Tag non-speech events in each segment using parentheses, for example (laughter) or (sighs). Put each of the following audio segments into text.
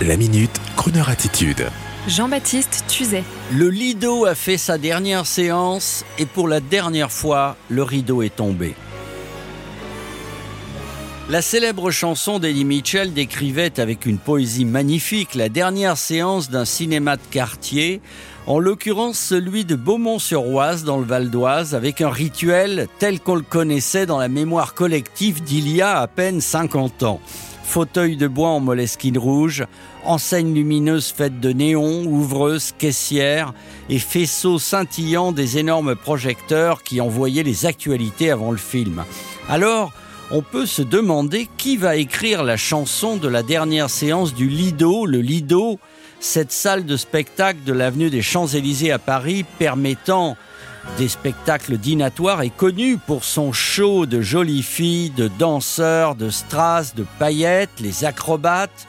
La minute, Kroneur attitude. Jean-Baptiste Tuzet. Le Lido a fait sa dernière séance et pour la dernière fois, le rideau est tombé. La célèbre chanson d'Eddie Mitchell décrivait avec une poésie magnifique la dernière séance d'un cinéma de quartier, en l'occurrence celui de Beaumont-sur-Oise dans le Val d'Oise, avec un rituel tel qu'on le connaissait dans la mémoire collective d'il y a à peine 50 ans fauteuil de bois en moleskine rouge, enseigne lumineuse faite de néons, ouvreuse, caissière et faisceaux scintillants des énormes projecteurs qui envoyaient les actualités avant le film. Alors, on peut se demander qui va écrire la chanson de la dernière séance du Lido, le Lido, cette salle de spectacle de l'avenue des Champs-Élysées à Paris permettant des spectacles dinatoires est connu pour son show de jolies filles, de danseurs, de strass, de paillettes, les acrobates,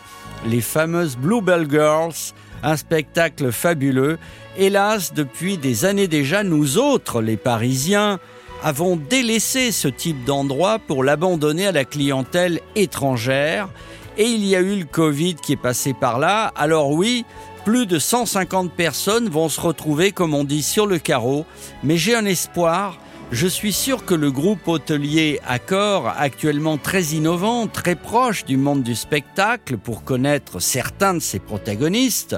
les fameuses Bluebell Girls, un spectacle fabuleux. Hélas, depuis des années déjà, nous autres, les Parisiens, avons délaissé ce type d'endroit pour l'abandonner à la clientèle étrangère. Et il y a eu le Covid qui est passé par là. Alors oui, plus de 150 personnes vont se retrouver, comme on dit, sur le carreau. Mais j'ai un espoir. Je suis sûr que le groupe hôtelier Accor, actuellement très innovant, très proche du monde du spectacle pour connaître certains de ses protagonistes,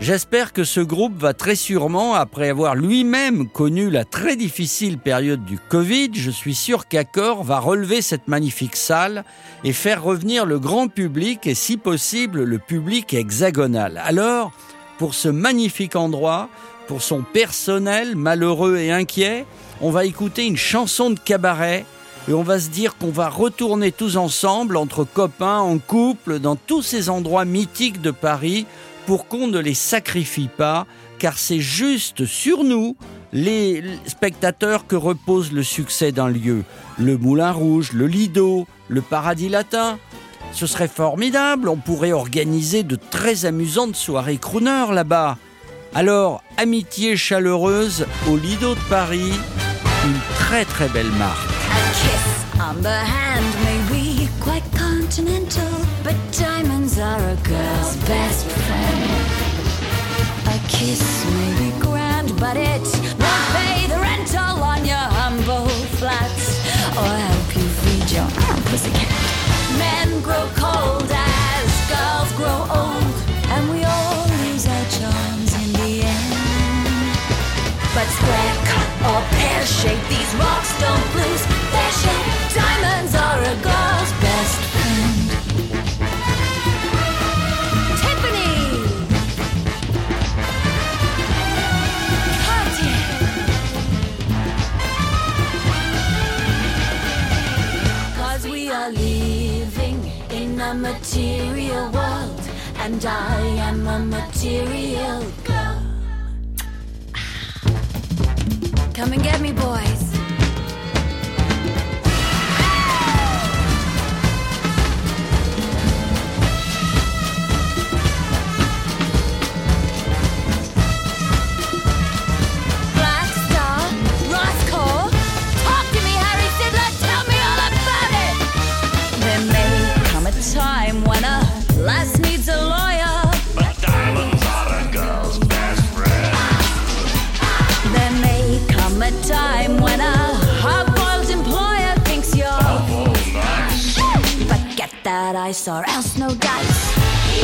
J'espère que ce groupe va très sûrement, après avoir lui-même connu la très difficile période du Covid, je suis sûr qu'Accor va relever cette magnifique salle et faire revenir le grand public et si possible le public hexagonal. Alors, pour ce magnifique endroit, pour son personnel malheureux et inquiet, on va écouter une chanson de cabaret et on va se dire qu'on va retourner tous ensemble, entre copains, en couple, dans tous ces endroits mythiques de Paris pour qu'on ne les sacrifie pas, car c'est juste sur nous, les spectateurs, que repose le succès d'un lieu. Le Moulin Rouge, le Lido, le Paradis Latin. Ce serait formidable, on pourrait organiser de très amusantes soirées crooner là-bas. Alors, amitié chaleureuse au Lido de Paris, une très très belle marque. But diamonds are a girl's best friend. A kiss may be grand, but it won't pay the rental on your humble flats or help you feed your own in a material world, and I am a material girl. (sighs) Come and get me, boys. That I saw, else no dice.